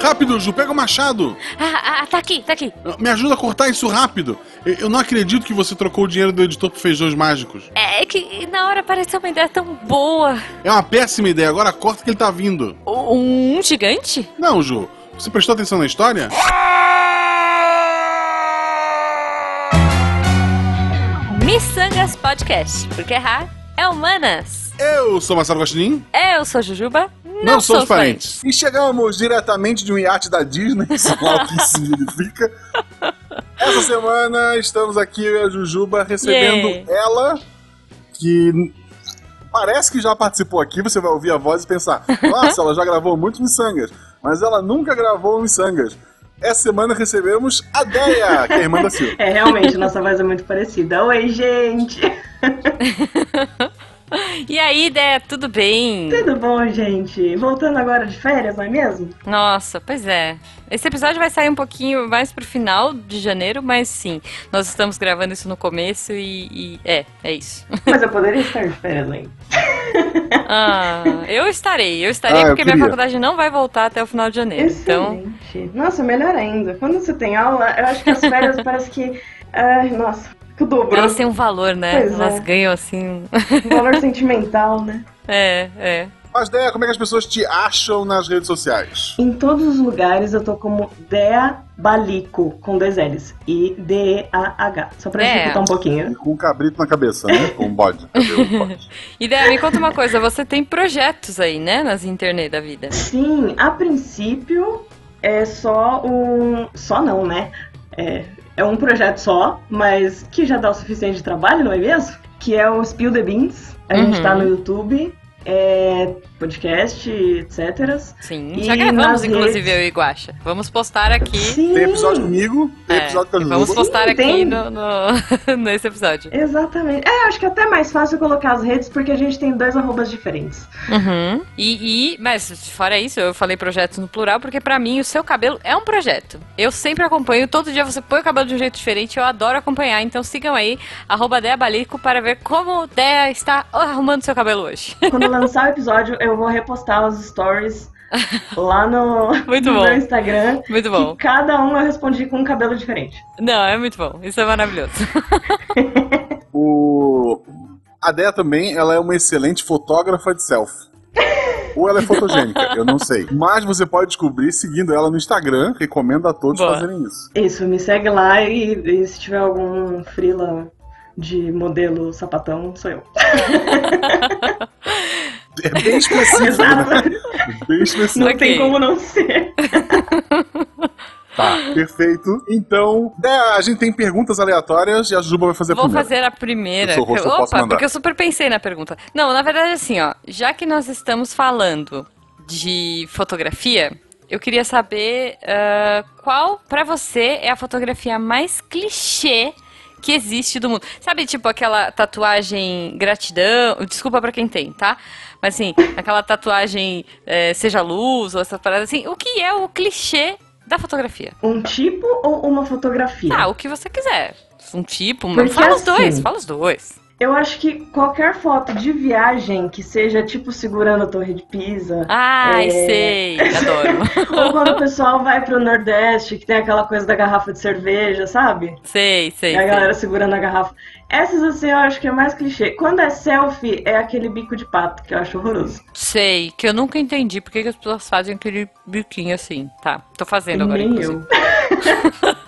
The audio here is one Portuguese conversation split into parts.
Rápido, Ju, pega o machado. Ah, ah, tá aqui, tá aqui. Me ajuda a cortar isso rápido. Eu- não acredito que você trocou o dinheiro do editor por feijões mágicos. É que na hora pareceu uma ideia tão boa. É uma péssima ideia. Agora corta que ele tá vindo. Um gigante? Não, Ju. Você prestou atenção na história? Missangas Podcast. Porque errar é humanas. Eu sou Marcelo Gostin. Eu sou Jujuba. Não, Não, sou somos parentes. E chegamos diretamente de um iate da Disney, sei lá o que isso significa. Essa semana estamos aqui, eu e a Jujuba, recebendo Yay. ela, que parece que já participou aqui. Você vai ouvir a voz e pensar: nossa, ela já gravou muitos miçangas, mas ela nunca gravou miçangas. Essa semana recebemos a Deia, que é a irmã da Silvia. É, realmente, nossa voz é muito parecida. Oi, gente! E aí, Dé, tudo bem? Tudo bom, gente? Voltando agora de férias, não é mesmo? Nossa, pois é. Esse episódio vai sair um pouquinho mais pro final de janeiro, mas sim, nós estamos gravando isso no começo e, e- é, é isso. Mas eu poderia estar de férias ainda. Ah, eu estarei, eu estarei Ah, eu porque minha queria. faculdade não vai voltar até o final de janeiro. Então, Excelente. Nossa, melhor ainda. Quando você tem aula, eu acho que as férias parece que. Ai, nossa, que o dobro. elas têm um valor, né? Pois elas é. ganham assim. Um valor sentimental, né? É, é. Mas, Deia, como é que as pessoas te acham nas redes sociais? Em todos os lugares eu tô como Dea Balico, com dois L's. E D-E-A-H. Só pra Dea. dificultar um pouquinho. E com um cabrito na cabeça, né? Com um bode. E Dé, me conta uma coisa, você tem projetos aí, né, nas internet da vida? Sim, a princípio é só um. Só não, né? É, é um projeto só, mas que já dá o suficiente de trabalho, não é mesmo? Que é o Spill the Beans. A gente Uhum. tá no YouTube, é, podcast, etc. Sim, E já gravamos, inclusive, redes- eu e Guaxa. Vamos postar aqui. Sim, Tem episódio comigo, tem É, episódio com a Jujuba. vamos postar Sim, aqui tem. no, no- nesse episódio. exatamente. É, acho que é até mais fácil colocar as redes porque a gente tem dois arrobas diferentes. Uhum. E, e- mas fora isso, eu falei projetos no plural, porque pra mim o seu cabelo é um projeto. Eu sempre acompanho, todo dia você põe o cabelo de um jeito diferente, eu adoro acompanhar. Então sigam aí, arroba Dea Balico, para ver como Dea está arrumando seu cabelo hoje. Quando lançar o episódio, eu vou repostar os stories lá no, Muito no bom. meu Instagram. Muito bom. Que cada um eu respondi com um cabelo diferente. Não, é muito bom. Isso é maravilhoso. O... A Deia também, ela é uma excelente fotógrafa de selfie. Ou ela é fotogênica, eu não sei. Mas você pode descobrir seguindo ela no Instagram. Recomendo a todos Boa. fazerem isso. Isso, me segue lá e, e se tiver algum frila de modelo sapatão, sou eu. É bem específico, né? Bem específico. Não tem como não ser. Tá, perfeito. Então, Deia, a gente tem perguntas aleatórias e a Juba vai fazer a Vou primeira. fazer a primeira. Eu sou host, eu posso Opa, mandar. porque eu super pensei na pergunta. Não, na verdade, assim, ó, já que nós estamos falando de fotografia, eu queria saber ah, qual, pra você, é a fotografia mais clichê que existe do mundo. Sabe, tipo, aquela tatuagem gratidão, desculpa pra quem tem, tá? Mas assim, aquela tatuagem eh, seja luz ou essa parada assim, o que é o clichê da fotografia? Um tipo ou uma fotografia? Ah, o que você quiser. Um tipo, uma... Porque fala os dois, assim- fala os dois. Eu acho que qualquer foto de viagem que seja tipo segurando a Torre de Pisa. Ai, É. sei, adoro. Ou quando o pessoal vai pro Nordeste, que tem aquela coisa da garrafa de cerveja, sabe? sei, sei. E a sei. galera segurando a garrafa. Essas assim eu acho que é mais clichê. Quando é selfie, é aquele bico de pato, que eu acho horroroso. Sei, que eu nunca entendi por que que as pessoas fazem aquele biquinho assim. Tá, tô fazendo agora, Nem inclusive. eu.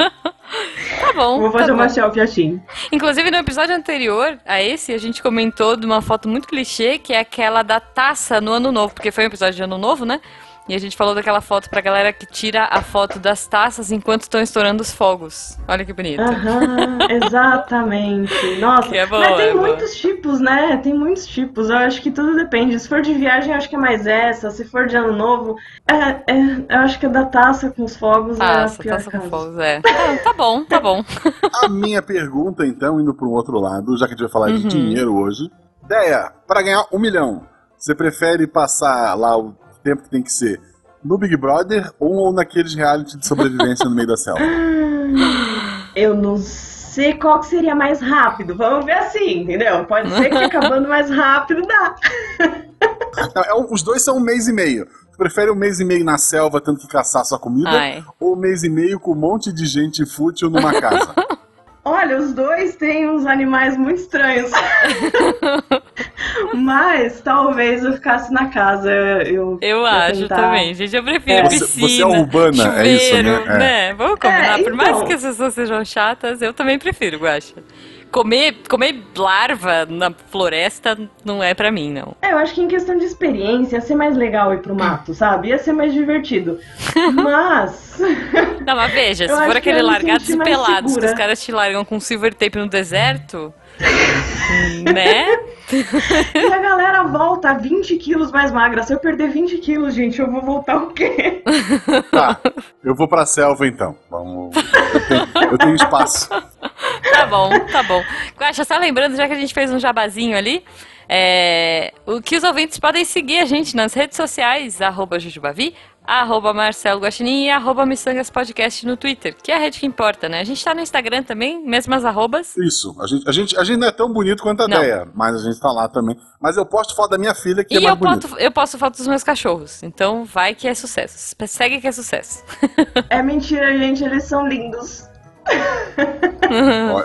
Tá bom, Vou tá fazer bom. uma selfie assim. Inclusive, no episódio anterior a esse, a gente comentou de uma foto muito clichê, que é aquela da taça no Ano Novo, porque foi um episódio de Ano Novo, né? E a gente falou daquela foto pra galera que tira a foto das taças enquanto estão estourando os fogos. Olha que bonito. Aham, exatamente. Nossa, Que é boa, mas tem é boa. muitos tipos, né? Tem muitos tipos. Eu acho que tudo depende. Se for de viagem, eu acho que é mais essa. Se for de ano novo, é, é- eu acho que a da taça com os fogos é a Taça, pior taça com caso. fogos, é. Ah, tá bom, tá bom. A minha pergunta, então, indo para um outro lado, já que a gente vai falar de Uhum. dinheiro hoje. Deia, para ganhar um milhão, você prefere passar lá o tempo que tem que ser no Big Brother ou naqueles reality de sobrevivência no meio da selva? Eu não sei qual que seria mais rápido. Vamos ver assim, entendeu? Pode ser que acabando mais rápido dá. Não, é os dois são um mês e meio. Tu prefere um mês e meio na selva tendo que caçar sua comida? Ai. Ou um mês e meio com um monte de gente fútil numa casa? Olha, os dois têm uns animais muito estranhos. Mas talvez eu ficasse na casa. Eu, Eu acho tentar- também, gente. Eu prefiro Você- piscina. você é urbana, é isso, chuveiro, né? É. Vamos combinar. É, Por mais então. que as pessoas sejam chatas, eu também prefiro, Guaxa. Comer, comer larva na floresta não é pra mim, não. É, eu acho que em questão de experiência ia ser mais legal ir pro mato, sabe? Ia ser mais divertido. Mas. Não, mas veja, se for aquele largados e pelados que os caras te largam com silver tape no deserto, né? A galera volta a 20 quilos mais magra. Se eu perder 20 quilos, gente, eu vou voltar o quê? tá, eu vou pra selva então. Vamos. Eu tenho, eu tenho espaço. Tá bom, tá bom. Guaxa, só lembrando, já que a gente fez um jabazinho ali, é, o que os ouvintes podem seguir a gente nas redes sociais, arroba Jujubavi, arroba Marcelo Guaxinim e arroba Missangas Podcast no Twitter, que é a rede que importa, né? A gente tá no Instagram também, mesmas arrobas. Isso. A gente, a, gente, a gente não é tão bonito quanto a Não. ideia, mas a gente tá lá também. Mas eu posto foto da minha filha, que E é mais eu bonita. posto, eu posto fotos dos meus cachorros, então vai que é sucesso. Segue que é sucesso. É mentira, gente, eles são lindos.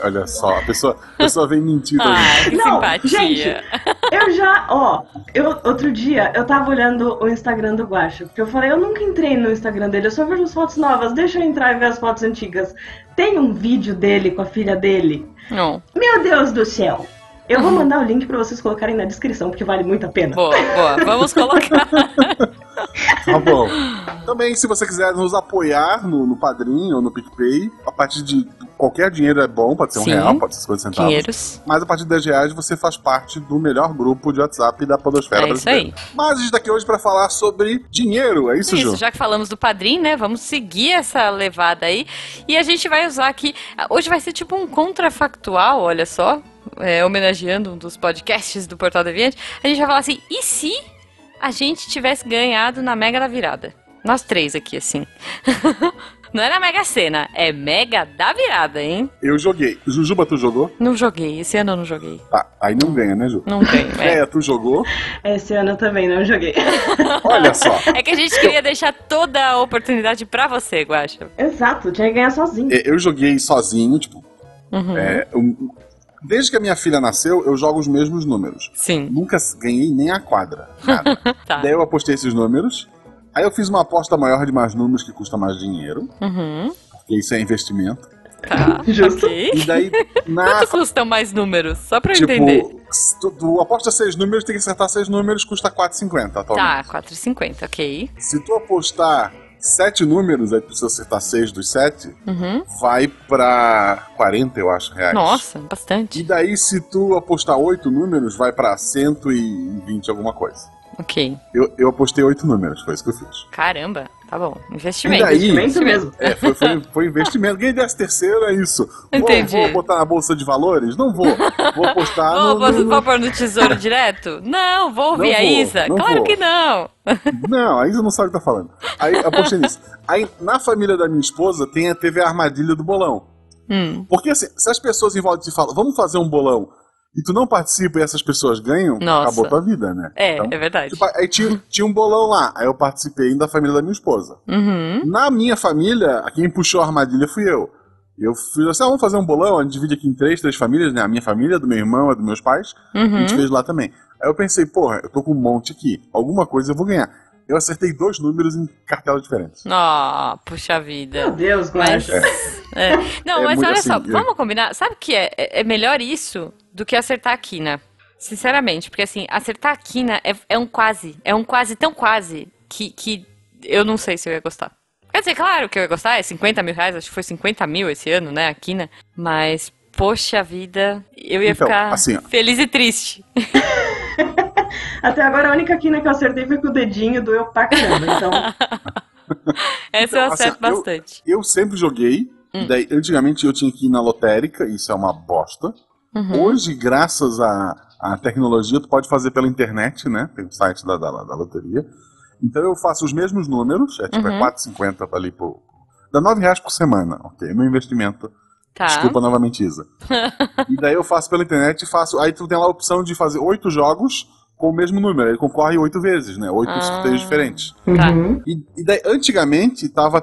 Olha- só, a pessoa, a pessoa vem. Ai, que Não, simpatia. gente. Eu já, ó, eu, outro dia eu tava olhando o Instagram do Guacha, porque eu falei, eu nunca entrei no Instagram dele, eu só vejo as fotos novas, deixa eu entrar e ver as fotos antigas. Tem um vídeo dele com a filha dele. Não, Meu Deus do céu! Eu vou mandar o link pra vocês colocarem na descrição, porque vale muito a pena. boa, boa. Vamos colocar. Tá bom. Também, se você quiser nos apoiar no, no Padrim ou no PicPay, a partir de qualquer dinheiro é bom, pode ser um Sim. real, pode ser 50 centavos. Dinheiros. Mas a partir de 10 reais você faz parte do melhor grupo de WhatsApp da Podosfera É isso brasileira. aí. Mas a gente tá aqui hoje pra falar sobre dinheiro, é isso, Ju? Isso, já que falamos do padrinho, né? Vamos seguir essa levada aí. E a gente vai usar aqui. Hoje vai ser tipo um contrafactual, olha só. É, homenageando um dos podcasts do Portal Deviante. A gente vai falar assim: e se a gente tivesse ganhado na Mega da Virada? Nós três aqui, assim. Não é na Mega Sena, é Mega da Virada, hein? Eu joguei. Jujuba, tu jogou? Não joguei, esse ano eu não joguei. Tá, aí não ganha, né, Ju? Não tenho. É. É, tu jogou? Esse ano eu também não joguei. Olha só. é que a gente queria deixar toda a oportunidade pra você, Guaxa. Exato, tinha que ganhar sozinho. É, Eu joguei sozinho, tipo. Uhum. é, um- desde que a minha filha nasceu, eu jogo os mesmos números. Sim, Nunca ganhei nem a quadra. Nada. tá. Daí eu apostei esses números. Aí eu fiz uma aposta maior de mais números que custa mais dinheiro. Uhum. Porque isso é investimento. Tá, Justo. ok. E daí, na. Quanto custam mais números? Só pra eu tipo, entender. tu, tu aposta seis números, tem que acertar seis números, custa 4,50 atualmente. Tá, 4,50, ok. Se tu apostar sete números, aí precisa acertar seis dos sete, Uhum. vai pra 40, eu acho, reais. Nossa, E bastante. daí, se tu apostar oito números, vai pra 120 alguma coisa. Ok. Eu, eu apostei oito números, foi isso que eu fiz. Caramba, tá bom. Investimento. E daí? Investimento mesmo. É, foi, foi, foi investimento. Ganhei desse terceiro, é isso. Vou, Entendi. vou botar na bolsa de valores? Não vou. Vou apostar Vou, no, vou, no- vou pôr no tesouro direto? Não, vou ouvir Não a vou, Isa? não Claro vou. que não. Não, aí você não sabe o que tá falando. Aí apostei nisso. Aí, na família da minha esposa, tem, teve a armadilha do bolão. Hum, Porque assim, se as pessoas em volta te falam, vamos fazer um bolão, e tu não participa e essas pessoas ganham, Nossa. acabou tua vida, né? é, Então, é verdade. tipo, aí tinha, tinha um bolão lá, aí eu participei da família da minha esposa. Uhum. Na minha família, quem puxou a armadilha fui eu. Eu fiz assim, ah, vamos fazer um bolão, a gente divide aqui em três, três famílias, né? A minha família, do meu irmão, a dos meus pais. A gente Uhum. fez lá também. Aí eu pensei, porra, eu tô com um monte aqui. Alguma coisa eu vou ganhar. Eu acertei dois números em cartelas diferentes. Oh, puxa Meu vida. Deus, Mas. Guacha. é. Não, É mas olha assim, só, é. vamos combinar. Sabe o que é? é? é melhor isso do que acertar a quina. Sinceramente, porque assim, acertar a quina é, é um quase. É um quase tão quase que, que eu não sei se eu ia gostar. Quer dizer, claro que eu ia gostar, é 50 mil reais, acho que foi 50 mil esse ano, né, a quina. Mas, poxa vida, eu ia Então, ficar assim, feliz e triste. Até agora a única quina que eu acertei foi com o dedinho, doeu pra caramba. Então, Essa eu Então, assim, acerto eu- bastante. Eu sempre joguei. Hum. Daí, antigamente eu tinha que ir na lotérica, isso é uma bosta. Uhum. Hoje, graças à, à tecnologia, tu pode fazer pela internet, né? Tem o site da, da, da loteria. Então eu faço os mesmos números, é tipo Uhum. é 4,50 ali por. Dá 9 reais por semana, ok? Meu investimento. Tá. Desculpa novamente, Isa. e daí eu faço pela internet e faço. Aí tu tem lá a opção de fazer oito jogos com o mesmo número. Ele concorre oito vezes, né? Oito Ah. sorteios diferentes. Tá. Uhum. E, e daí, antigamente, tava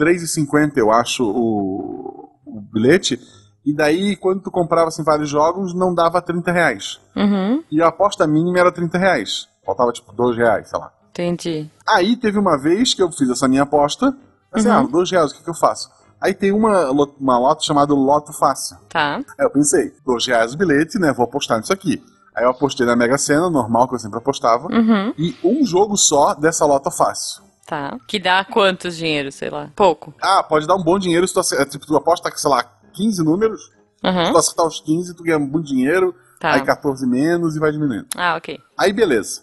R$3,50, eu acho, o, o bilhete. E daí, quando tu comprava assim, vários jogos, não dava 30 reais. Uhum. E a aposta mínima era 30 reais. Faltava tipo 2 reais, sei lá. Entendi. Aí teve uma vez que eu fiz essa minha aposta. Assim, Uhum. ah, 2 reais, o que, que eu faço? Aí tem uma, uma loto chamada Loto Fácil. Tá. Aí eu pensei, 2 reais o bilhete, né? Vou apostar nisso aqui. Aí eu apostei na Mega Sena, normal que eu sempre apostava. Uhum. E um jogo só dessa Loto Fácil. Tá. Que dá quantos dinheiros, sei lá? Pouco. Ah, pode dar um bom dinheiro se tu, tipo, tu aposta, sei lá, 15 números. Se Uhum. tu acertar os 15, tu ganha muito dinheiro. Tá. Aí 14 menos e vai diminuindo. Ah, ok. Aí beleza.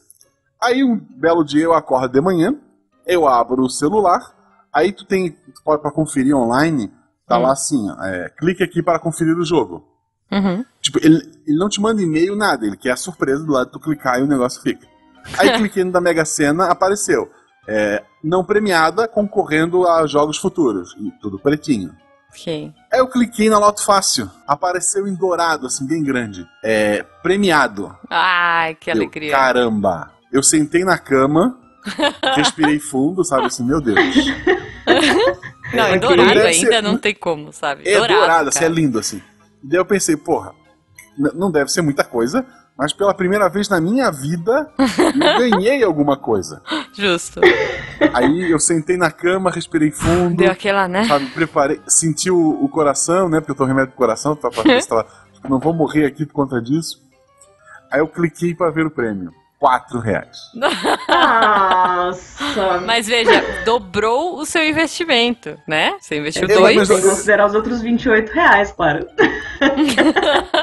Aí um belo dia eu acordo de manhã, eu abro o celular, aí tu tem, tu pode para conferir online, tá Hum. lá assim, é, clique aqui para conferir o jogo. Uhum. Tipo, ele, ele não te manda e-mail, nada, ele quer a surpresa do lado de tu clicar e o negócio fica. Aí cliquei no da Mega Sena, apareceu. é, não premiada, concorrendo a jogos futuros. E tudo pretinho. Ok. Aí eu cliquei na Loto Fácil. Apareceu em dourado, assim, bem grande. É, premiado. Ai, que Eu, alegria. caramba. Eu sentei na cama, respirei fundo, sabe assim, meu Deus. Não, É, dourado ainda ser- não tem como, sabe? É dourado, assim, é lindo, assim. E daí eu pensei, porra, não deve ser muita coisa, mas pela primeira vez na minha vida eu ganhei alguma coisa. Justo. Aí eu sentei na cama, respirei fundo, Deu aquela, né? sabe, preparei, senti o, o coração, né, porque eu tô remédio pro coração, tá, ver se tava, tipo, não vou morrer aqui por conta disso. Aí eu cliquei pra ver o prêmio. Quatro reais. Nossa. Mas veja, dobrou o seu investimento, né? Você investiu É, dois. mas Sem considerar os outros 28 reais, claro.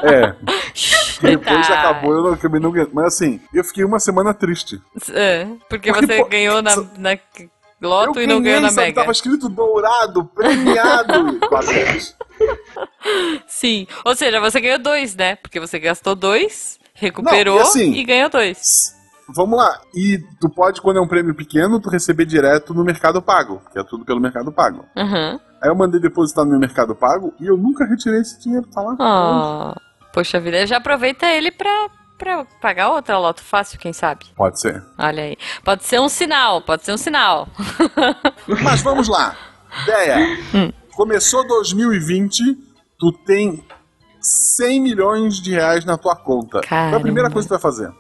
É, depois Tá. acabou, eu não, acabei não ganhando. Mas assim, eu fiquei uma semana triste. É, porque Porque, você pô, ganhou na, só- na Loto eu e não ganhou na Mega. Tava escrito dourado, premiado. Sim. Ou seja, você ganhou dois, né? Porque você gastou dois, recuperou Não, e assim- e ganhou dois. Vamos lá. E tu pode, quando é um prêmio pequeno, tu receber direto no Mercado Pago, que é tudo pelo Mercado Pago. Uhum. Aí eu mandei depositar no meu Mercado Pago e eu nunca retirei esse dinheiro, tá lá. Oh, poxa vida, já aproveita ele pra, pra pagar outra Loto fácil, quem sabe? Pode ser. Olha aí. Pode ser um sinal, pode ser um sinal. Mas vamos lá. Ideia. Hum. Começou 2020, tu tem 100 milhões de reais na tua conta. Qual é a primeira Caramba. coisa que tu vai fazer?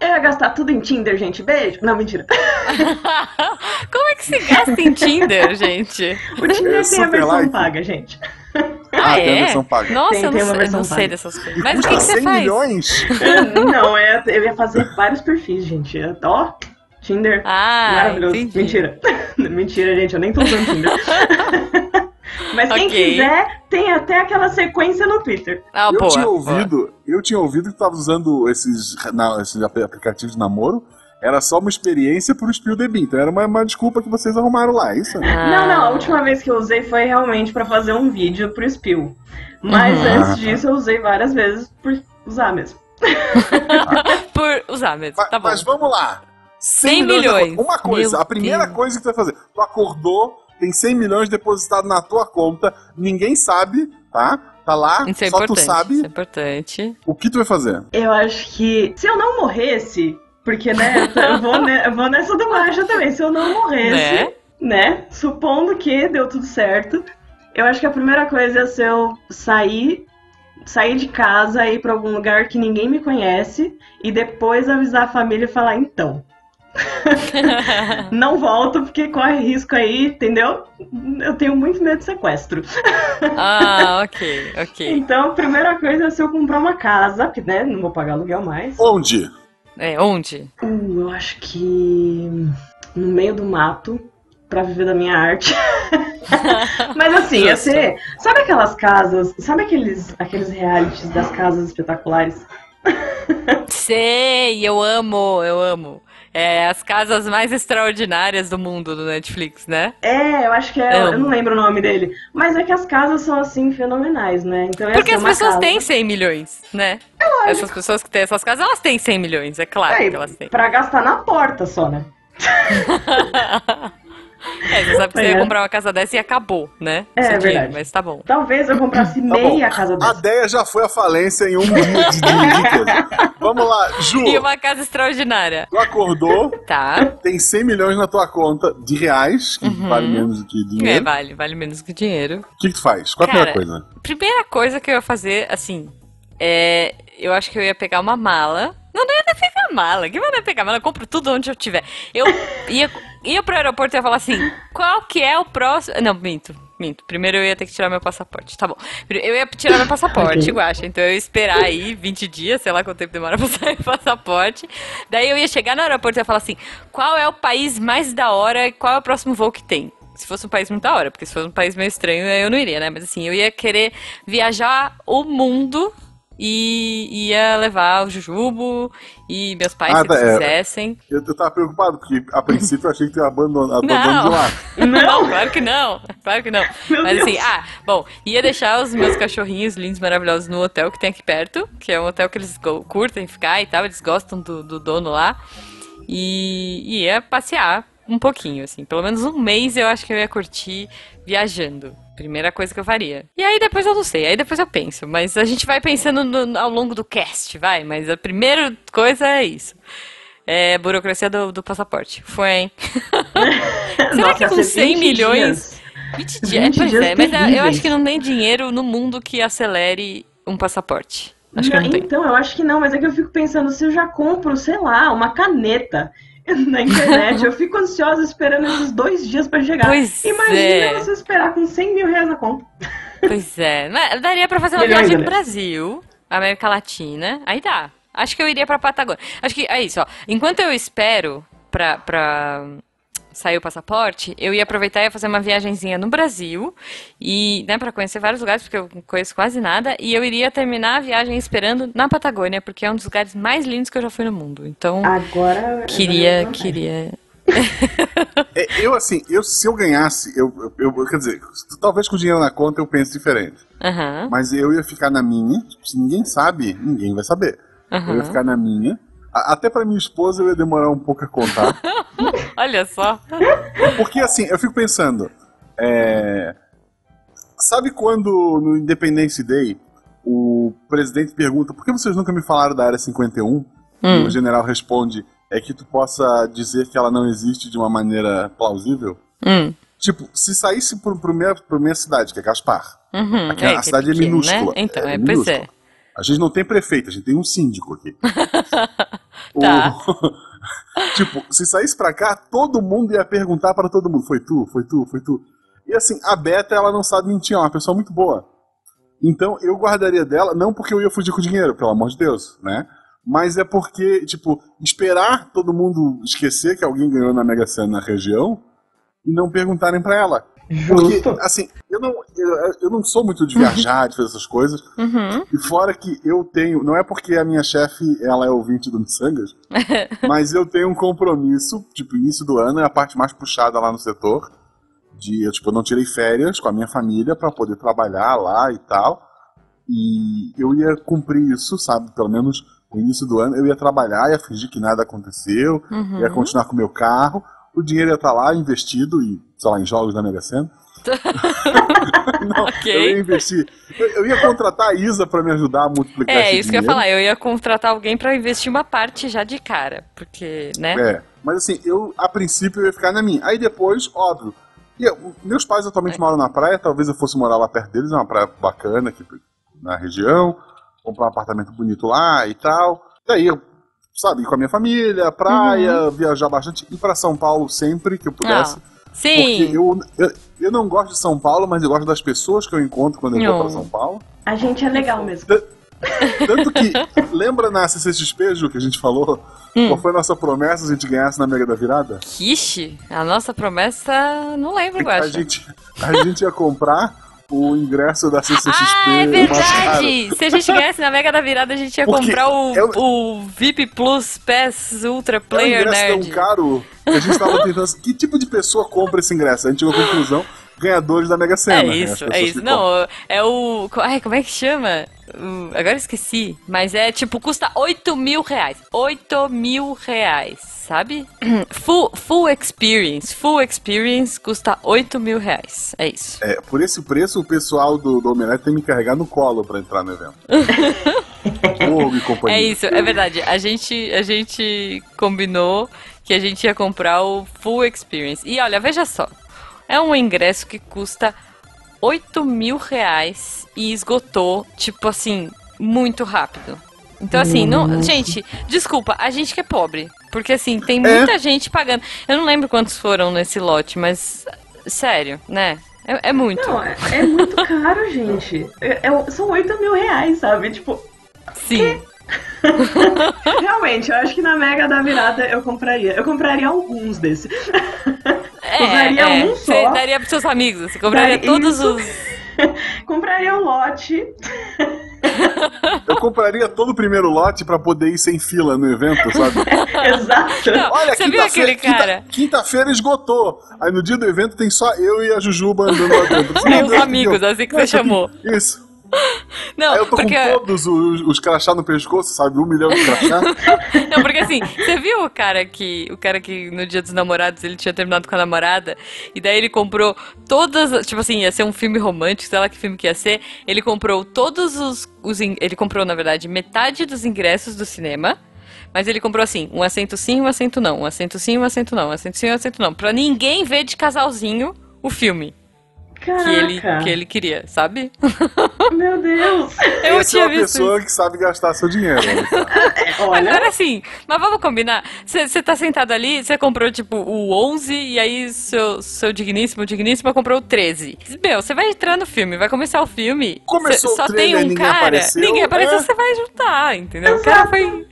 Eu ia gastar tudo em Tinder, gente. Beijo. Não, mentira. Como é que se gasta em Tinder, gente? O Tinder É tem a versão like. paga, gente. Ah, tem a é? versão paga. Nossa, Tem- eu não, tem uma sei, eu não sei paga. dessas coisas. Mas o que, que você 100 faz? milhões? Não, é, eu ia fazer vários perfis, gente. Eu- Ó, Tinder. Ah, Maravilhoso. entendi. Mentira. Mentira, gente. Eu nem tô usando Tinder. Mas quem Ok. quiser, tem até aquela sequência no Twitter. Ah, eu boa. tinha boa. ouvido, eu tinha ouvido que tu tava usando esses, na- esses ap- aplicativos de namoro. Era só uma experiência pro Spill the Bean. Então era uma, uma desculpa que vocês arrumaram lá, é isso? Ah. Não, não. A última vez que eu usei foi realmente pra fazer um vídeo pro Spill. Mas Uhum. antes disso, eu usei várias vezes por usar mesmo. Por usar mesmo, Ma- tá bom. Mas vamos lá. 100 na milhões. conta. Uma coisa, Meu a primeira Deus. coisa que tu vai fazer. Tu acordou, tem 100 milhões depositado na tua conta, ninguém sabe, tá? Tá lá, Isso é só tu sabe Isso é importante. o que tu vai fazer. Eu acho que se eu não morresse, porque, né, eu, vou, ne- eu vou nessa do Marcha também, se eu não morresse, Né? né, supondo que deu tudo certo, eu acho que a primeira coisa é se eu sair, sair de casa, ir pra algum lugar que ninguém me conhece, e depois avisar a família e falar, então, não volto porque corre risco aí, entendeu? Eu tenho muito medo de sequestro. ah, ok, ok. Então, a primeira coisa é se eu comprar uma casa, porque, né, não vou pagar aluguel mais. Onde? É, onde? Uh, eu acho que no meio do mato pra viver da minha arte. Mas assim, ia ser. Sabe aquelas casas? Sabe aqueles, aqueles realities das casas espetaculares? Sei, eu amo, eu amo. É as casas mais extraordinárias do mundo do Netflix, né? É, eu acho que é. Eu não lembro o nome dele. Mas é que as casas são assim fenomenais, né? Então ia Porque as pessoas casa. têm 100 milhões, né? Essas pessoas que têm essas casas, elas têm 100 milhões, é claro É, que elas têm. pra gastar na porta só, né? É, você sabe que você ia comprar uma casa dessa e acabou, né? É, dinheiro, verdade. Mas tá bom. Talvez eu comprasse Tá bom. meia casa A dessa. Deia já foi à falência em um dia de, riqueza. Vamos lá, Ju. E uma casa extraordinária. Tu acordou, Tá. tem 100 milhões na tua conta de reais, que vale menos do que É, dinheiro. vale, vale menos que dinheiro. O que, que tu faz? Qual a Cara, primeira coisa? Primeira coisa que eu ia fazer, assim, é. Eu acho que eu ia pegar uma mala. Não, não ia pegar mala. Que vai nem pegar mala? Eu compro tudo onde eu tiver. Eu ia, ia pro aeroporto e ia falar assim: qual que é o próximo. Não, minto. Minto. Primeiro eu ia ter que tirar meu passaporte. Tá bom. Eu ia tirar meu passaporte, Ok. Guaxa. Então eu ia esperar aí 20 dias, sei lá quanto tempo demora pra sair o passaporte. Daí eu ia chegar no aeroporto e ia falar assim: qual é o país mais da hora e qual é o próximo voo que tem? Se fosse um país muito da hora, porque se fosse um país meio estranho, eu não iria, né? Mas assim, eu ia querer viajar o mundo e ia levar o Jujubo e meus pais, Ah, se tá, eles é. quisessem. Eu, eu tava preocupado, porque a princípio eu achei que tu ia abandonar, Não. de lá. Não, claro que não. Claro que não. Meu Mas Deus. assim, ah, bom, ia deixar os meus cachorrinhos lindos, maravilhosos no hotel que tem aqui perto, que é um hotel que eles curtem ficar e tal, eles gostam do, do dono lá. E ia passear um pouquinho, assim. Pelo menos um mês eu acho que eu ia curtir viajando. Primeira coisa que eu faria. E aí depois eu não sei, aí depois eu penso. Mas a gente vai pensando no- ao longo do cast, vai. Mas a primeira coisa é isso. É burocracia do, do passaporte. Foi, hein? Será Nossa, que com ser 100 20 milhões. dias. 20 dias, 20 pois dias é, mas eu- eu acho que não tem dinheiro no mundo que acelere um passaporte. Acho que Não, não tem. Então, eu acho que não, mas é que eu fico pensando, se eu já compro, sei lá, uma caneta na internet, eu fico ansiosa esperando esses dois dias pra chegar. Pois Imagina é. você esperar com 100 mil reais na conta. Pois é. Daria pra fazer uma Milhões, viagem no aliás. Brasil, América Latina, aí dá. Acho que eu iria pra Patagônia. Acho que é isso, ó. Enquanto eu espero pra, pra sair o passaporte, eu ia aproveitar e ia fazer uma viagenzinha no Brasil e, né, para conhecer vários lugares, porque eu não conheço quase nada, e eu iria terminar a viagem esperando na Patagônia, porque é um dos lugares mais lindos que eu já fui no mundo. Então, Agora. queria, queria. É, eu, assim, eu, se eu ganhasse, eu, eu, eu- quer dizer, talvez com o dinheiro na conta eu pense diferente. Aham, Mas eu ia ficar na minha, tipo, se ninguém sabe, ninguém vai saber. Eu ia ficar na minha. Até pra minha esposa eu ia demorar um pouco a contar. Olha só. Porque assim, eu fico pensando. é, Sabe quando no Independence Day o presidente pergunta por que vocês nunca me falaram da Área 51? E Hum. o general responde: é que tu possa dizer que ela não existe de uma maneira plausível? Hum, Tipo, se saísse pro, pro, minha, pro minha cidade, que é Gaspar, uhum. Aqui a que cidade é pequeno, minúscula, Né? Então, é é, pois é. A gente não tem prefeito, a gente tem um síndico aqui. Tá. O- tipo, se saísse pra cá, todo mundo ia perguntar para todo mundo: foi tu, foi tu, foi tu. E assim, a Beta, ela não sabe mentir, é uma pessoa muito boa. Então eu guardaria dela, não porque eu ia fugir com o dinheiro, pelo amor de Deus, né? Mas é porque, tipo, esperar todo mundo esquecer que alguém ganhou na Mega Sena na região e não perguntarem pra ela. Porque, Justo. assim, eu não, eu, eu não sou muito de viajar, de fazer essas coisas. Uhum. E fora que eu tenho, não é porque a minha chefe ela é ouvinte do Missangas, mas eu tenho um compromisso, tipo, início do ano é a parte mais puxada lá no setor. De, eu, tipo, eu não tirei férias com a minha família pra poder trabalhar lá e tal. E eu ia cumprir isso, sabe? Pelo menos no início do ano eu ia trabalhar, ia fingir que nada aconteceu, Uhum. ia continuar com o meu carro, o dinheiro ia estar lá investido em, sei lá, em jogos da Mega Sena. Não, Ok. Eu ia investir. Eu, eu ia contratar a Isa pra me ajudar a multiplicar É, isso que eu ia dinheiro. falar. Eu ia contratar alguém pra investir uma parte já de cara. Porque, né? É, mas assim, eu, a princípio, eu ia ficar na minha. Aí depois, óbvio. E eu- meus pais atualmente moram na praia, talvez eu fosse morar lá perto deles, é uma praia bacana aqui na região, comprar um apartamento bonito lá e tal. E aí eu, sabe, ir com a minha família, praia, viajar bastante, ir pra São Paulo sempre que eu pudesse. Ah, Porque sim. eu, eu, eu não gosto de São Paulo, mas eu gosto das pessoas que eu encontro quando eu vou Não. pra São Paulo. A gente é legal mesmo. Tanto que, lembra na CCXP, Ju, que a gente falou? Hum. Qual foi a nossa promessa se a gente ganhasse na Mega da Virada? Ixi, a nossa promessa. Não lembro, eu A acho. gente, a gente ia comprar o ingresso da CCXP. Ah, é verdade! Se a gente ganhasse na Mega da Virada, a gente ia Porque comprar o, é o- o VIP Plus PES Ultra um Player ingresso Nerd. tão caro que a gente tava tentando. assim, Que tipo de pessoa compra esse ingresso? A gente chegou à conclusão: ganhadores da Mega Sena. É isso, é isso. compram. Não, é o. Ai, como é que chama? Agora eu esqueci. Mas é tipo, custa 8 mil reais. 8 mil reais. Sabe? Full, full experience. Full experience custa 8 mil reais. É isso. É, por esse preço, o pessoal do, do Omelete tem que me carregar no colo pra entrar no evento. E companhia. É isso, é verdade. A gente, a gente combinou que a gente ia comprar o full experience. E olha, veja só. É um ingresso que custa 8 mil reais e esgotou, tipo assim, muito rápido. Então, assim, não, gente, desculpa, a gente que é pobre. Porque, assim, tem muita gente pagando. Eu não lembro quantos foram nesse lote, mas, sério, né? É, é muito. Não, é, é muito caro, gente. É- é- são 8 mil reais, sabe? Tipo, Sim. realmente, eu acho que na Mega da Virada eu compraria. Eu compraria alguns desses. É, Compraria é, um você só. daria pros seus amigos. Você compraria Pra todos isso. os. compraria um lote. Eu compraria todo o primeiro lote pra poder ir sem fila no evento, sabe? Exato. Não, Olha, você viu aquele quinta- cara? Quinta-feira esgotou. Aí no dia do evento tem só eu e a Jujuba andando lá dentro. Os meu Deus, amigos, assim que Não, você chamou. Isso. Não, Aí eu tô porque. com todos os, os crachá no pescoço, sabe? Um milhão de crachá. Não, porque assim, você viu o cara que. O cara que no dia dos namorados ele tinha terminado com a namorada, e daí ele comprou todas. Tipo assim, ia ser um filme romântico, sei lá que filme que ia ser. Ele comprou todos os. os ele comprou, na verdade, metade dos ingressos do cinema. Mas ele comprou assim, um assento sim, um assento não, um assento sim, um assento não, um assento sim, um assento não. Pra ninguém ver de casalzinho o filme que ele, Caraca. que ele queria, sabe? Meu Deus. Eu Essa é tinha uma visto pessoa que sabe gastar seu dinheiro. Olha, Agora sim, mas vamos combinar. Você tá sentado ali, você comprou tipo o 11 e aí seu, seu digníssimo, digníssima comprou o 13. Meu, você vai entrar no filme, vai começar o filme. Começou cê- só o trailer, tem um ninguém cara, apareceu, ninguém apareceu, é. você vai juntar, entendeu? O cara foi.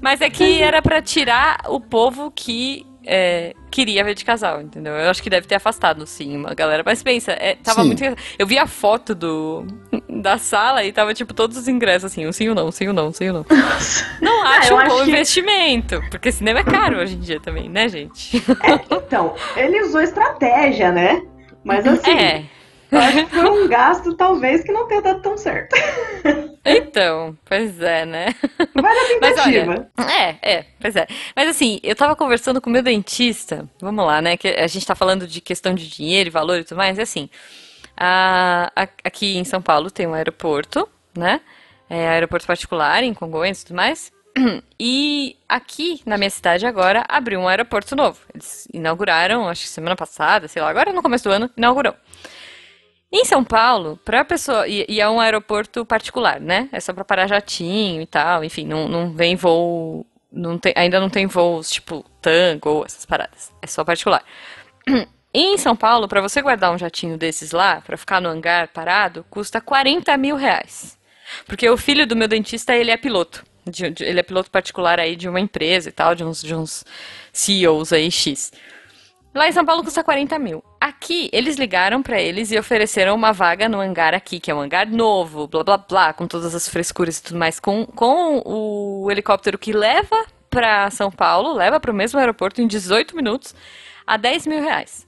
Mas é que era pra tirar o povo que é, queria ver de casal, entendeu? Eu acho que deve ter afastado, sim, uma galera. Mas pensa, é, tava Sim. muito. Eu vi a foto do, da sala e tava, tipo, todos os ingressos, assim, um sim ou não, um sim ou não, um sim ou não. Não Ah, acho eu um acho bom que- investimento, porque cinema é caro hoje em dia também, né, gente? então, ele usou estratégia, né? Mas assim, É. eu acho que foi um gasto talvez que não tenha dado tão certo. Então, pois é, né? Vale a Mas tentativa. olha, é, é, pois é. Mas assim, eu tava conversando com o meu dentista, vamos lá, né? Que a gente tá falando de questão de dinheiro e valor e tudo mais, é assim. a- a- aqui em São Paulo tem um aeroporto, né? É aeroporto particular em Congonhas e tudo mais. E aqui na minha cidade agora abriu um aeroporto novo. Eles inauguraram, acho que semana passada, sei lá, agora no começo do ano, inaugurou. Em São Paulo, pra pessoa. E, e é um aeroporto particular, né? É só pra parar jatinho e tal. Enfim, não, não vem voo. Não tem, ainda não tem voos tipo tango, essas paradas. É só particular. Em São Paulo, pra você guardar um jatinho desses lá, pra ficar no hangar parado, custa 40 mil reais. Porque o filho do meu dentista, ele é piloto. De- de- ele é piloto particular aí de uma empresa e tal, de uns, de uns CEOs aí X. Lá em São Paulo custa 40 mil. Aqui, eles ligaram pra eles e ofereceram uma vaga no hangar aqui, que é um hangar novo, blá blá blá, com todas as frescuras e tudo mais, com, com o helicóptero que leva pra São Paulo, leva pro mesmo aeroporto em 18 minutos, a 10 mil reais.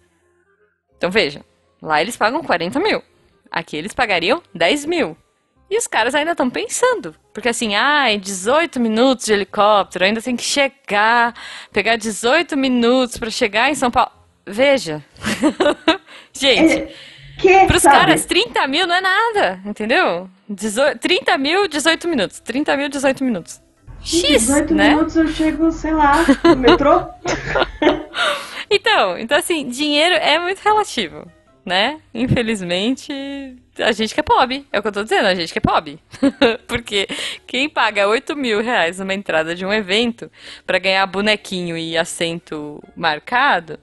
Então veja, lá eles pagam 40 mil. Aqui eles pagariam 10 mil. E os caras ainda estão pensando. Porque assim, ai, 18 minutos de helicóptero, ainda tem que chegar, pegar 18 minutos pra chegar em São Paulo. Veja. Gente, Que, pros sabe? caras, 30 mil não é nada, entendeu? 18, 30 mil, 18 minutos. 30 mil, 18 minutos. X, 18 né? minutos eu chego, sei lá, no metrô. Então, então assim, dinheiro é muito relativo, né? Infelizmente, a gente que é pobre, é o que eu tô dizendo, a gente que é pobre. Porque quem paga 8 mil reais numa entrada de um evento pra ganhar bonequinho e assento marcado,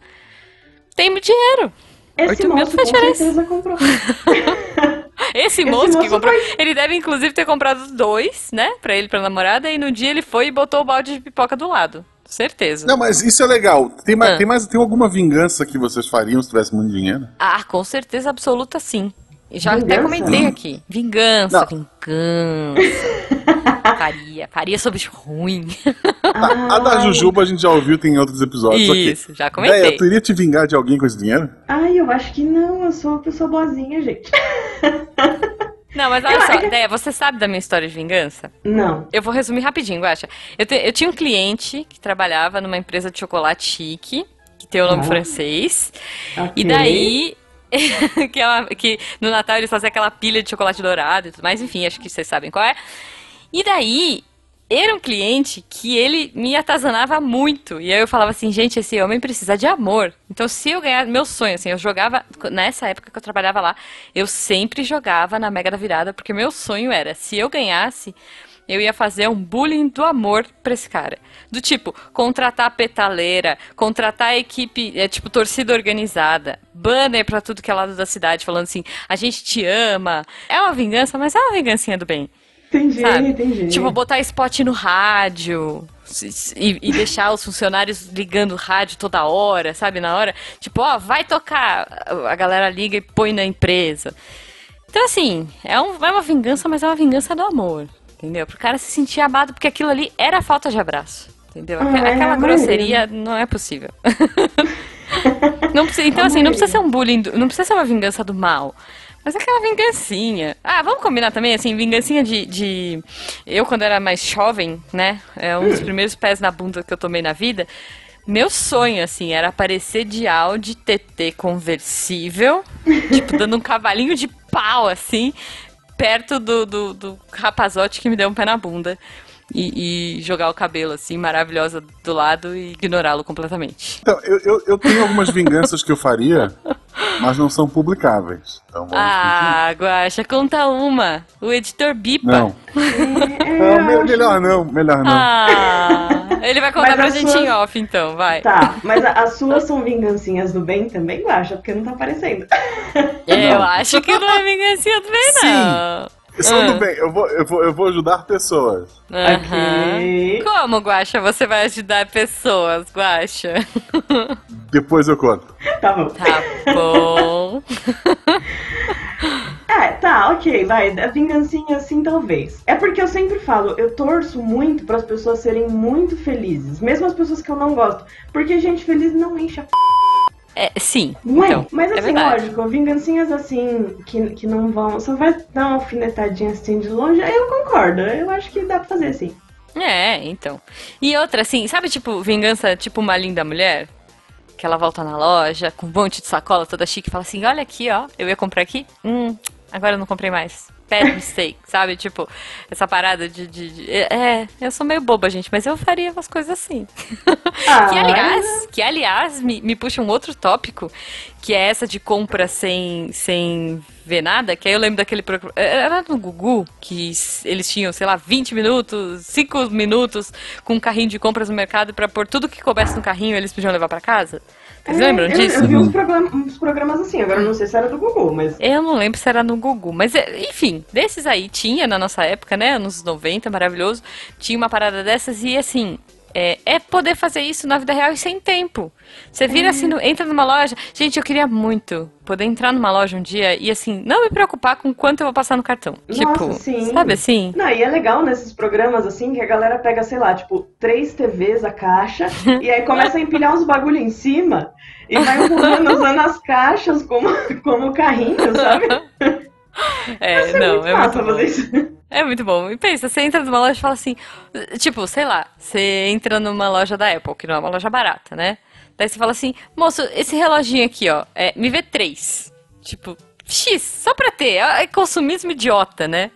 tem muito dinheiro. Esse 8 mil moço não faz com diferença. certeza comprou. Esse moço que moço comprou, foi- ele deve inclusive ter comprado dois, né? Pra ele e pra namorada, e no dia ele foi e botou o balde de pipoca do lado. Certeza. Não, mas isso é legal. Tem mais, Ah. tem mais tem alguma vingança que vocês fariam se tivesse muito dinheiro? Ah, com certeza absoluta sim. Já até Vingança? comentei aqui. Vingança, Não. vingança. faria, faria sobre ruim. A, a da. Jujuba a gente já ouviu, tem em outros episódios. Isso, já comentei. Véia, tu iria te vingar de alguém com esse dinheiro? Ai, eu acho que não, eu sou uma pessoa boazinha, gente. Não, mas olha só, Deia, você sabe da minha história de vingança? Não. Eu vou resumir rapidinho, Guaxa. Eu, te- eu tinha um cliente que trabalhava numa empresa de chocolate chique, que tem o nome Ah. francês. Ok. E daí. que, é uma- que no Natal eles fazem aquela pilha de chocolate dourado e tudo mais, enfim, acho que vocês sabem qual é. E daí, era um cliente que ele me atazanava muito. E aí eu falava assim, gente, esse homem precisa de amor. Então, se eu ganhar, meu sonho, assim, eu jogava, nessa época que eu trabalhava lá, eu sempre jogava na Mega da Virada, porque meu sonho era, se eu ganhasse, eu ia fazer um bullying do amor pra esse cara. Do tipo, contratar petaleira, contratar a equipe, é, tipo, torcida organizada, banner pra tudo que é lado da cidade, falando assim, a gente te ama. É uma vingança, mas é uma vingancinha do bem. Entendi, Sabe? entendi. Tipo, botar spot no rádio e, e deixar os funcionários ligando o rádio toda hora, sabe? Na hora. Tipo, ó, vai tocar. A galera liga e põe na empresa. Então, assim, é, um, é uma vingança, mas é uma vingança do amor. Entendeu? Pro cara se sentir amado, porque aquilo ali era falta de abraço. Entendeu? Aquela, Ah, é, aquela grosseria não é possível. Não precisa- então, assim, não precisa ser um bullying, não precisa ser uma vingança do mal. Mas aquela vingancinha. Ah, vamos combinar também, assim, vingancinha de. de... Eu, quando era mais jovem, né? É um dos primeiros pés na bunda que eu tomei na vida. Meu sonho, assim, era aparecer de Audi TT conversível, tipo, dando um cavalinho de pau, assim, perto do, do, do rapazote que me deu um pé na bunda. E, e jogar o cabelo, assim, maravilhosa do lado e ignorá-lo completamente. Então, eu, eu, eu tenho algumas vinganças que eu faria, mas não são publicáveis. Então vamos Ah, Guaxa, conta uma. O editor bipa. Não. É, Não, me- melhor não, melhor não. Ah, ele vai contar Mas pra gente suas- em off, então, vai. Tá, mas as suas são vingancinhas do bem também, Guaxa? Porque não tá aparecendo. Eu Não. acho que não é vingancinha do bem, Sim. Não. São Ah. do bem, eu vou, eu, vou, eu vou ajudar pessoas. Aham. Ok. Como, Guaxa, você vai ajudar pessoas, Guaxa? Depois eu conto. Tá bom. Tá bom. É, tá, ok, vai. A vingancinha assim, talvez. É porque eu sempre falo, eu torço muito para as pessoas serem muito felizes, mesmo as pessoas que eu não gosto. Porque gente feliz não enche a p. É, sim, Não é? então, Mas é assim, verdade. lógico, vingancinhas assim, que, que não vão. Só vai dar uma alfinetadinha assim de longe, eu concordo. Eu acho que dá pra fazer assim. É, então. E outra, assim, sabe, tipo, vingança, tipo uma linda mulher? Que ela volta na loja com um monte de sacola toda chique e fala assim: Olha aqui, ó, eu ia comprar aqui. Hum, agora eu não comprei mais. Bad mistake, sabe? Tipo, essa parada de, de- de- É, eu sou meio boba, gente, mas eu faria umas coisas assim. Ah, que, aliás, que, aliás me, me puxa um outro tópico, que é essa de compra sem, sem ver nada, que aí eu lembro daquele programa. Era no Gugu, que eles tinham, sei lá, 20 minutos, 5 minutos com um carrinho de compras no mercado pra pôr tudo que coubesse no carrinho eles podiam levar pra casa. Vocês É, lembram eu, disso? Eu vi uns, program- uns programas assim, agora eu não sei se era do Google, mas. Eu não lembro se era no Gugu, mas é, enfim, desses aí tinha na nossa época, né, anos 90, maravilhoso, tinha uma parada dessas e assim, é, é poder fazer isso na vida real e sem tempo. Você vira assim, no- entra numa loja, gente, eu queria muito poder entrar numa loja um dia e assim, não me preocupar com quanto eu vou passar no cartão. Nossa, tipo, sim. sabe assim? Não, e é legal nesses programas assim que a galera pega, sei lá, tipo, três TVs a caixa e aí começa a empilhar uns bagulho em cima e vai empurrando usando as caixas como, como carrinho, sabe? É, é não, é muito bom. isso. É muito bom. E pensa, você entra numa loja e fala assim, tipo, sei lá, você entra numa loja da Apple, que não é uma loja barata, né? Daí você fala assim, moço, esse reloginho aqui, ó, é, me vê três. Tipo, X, só pra ter. É consumismo idiota, né?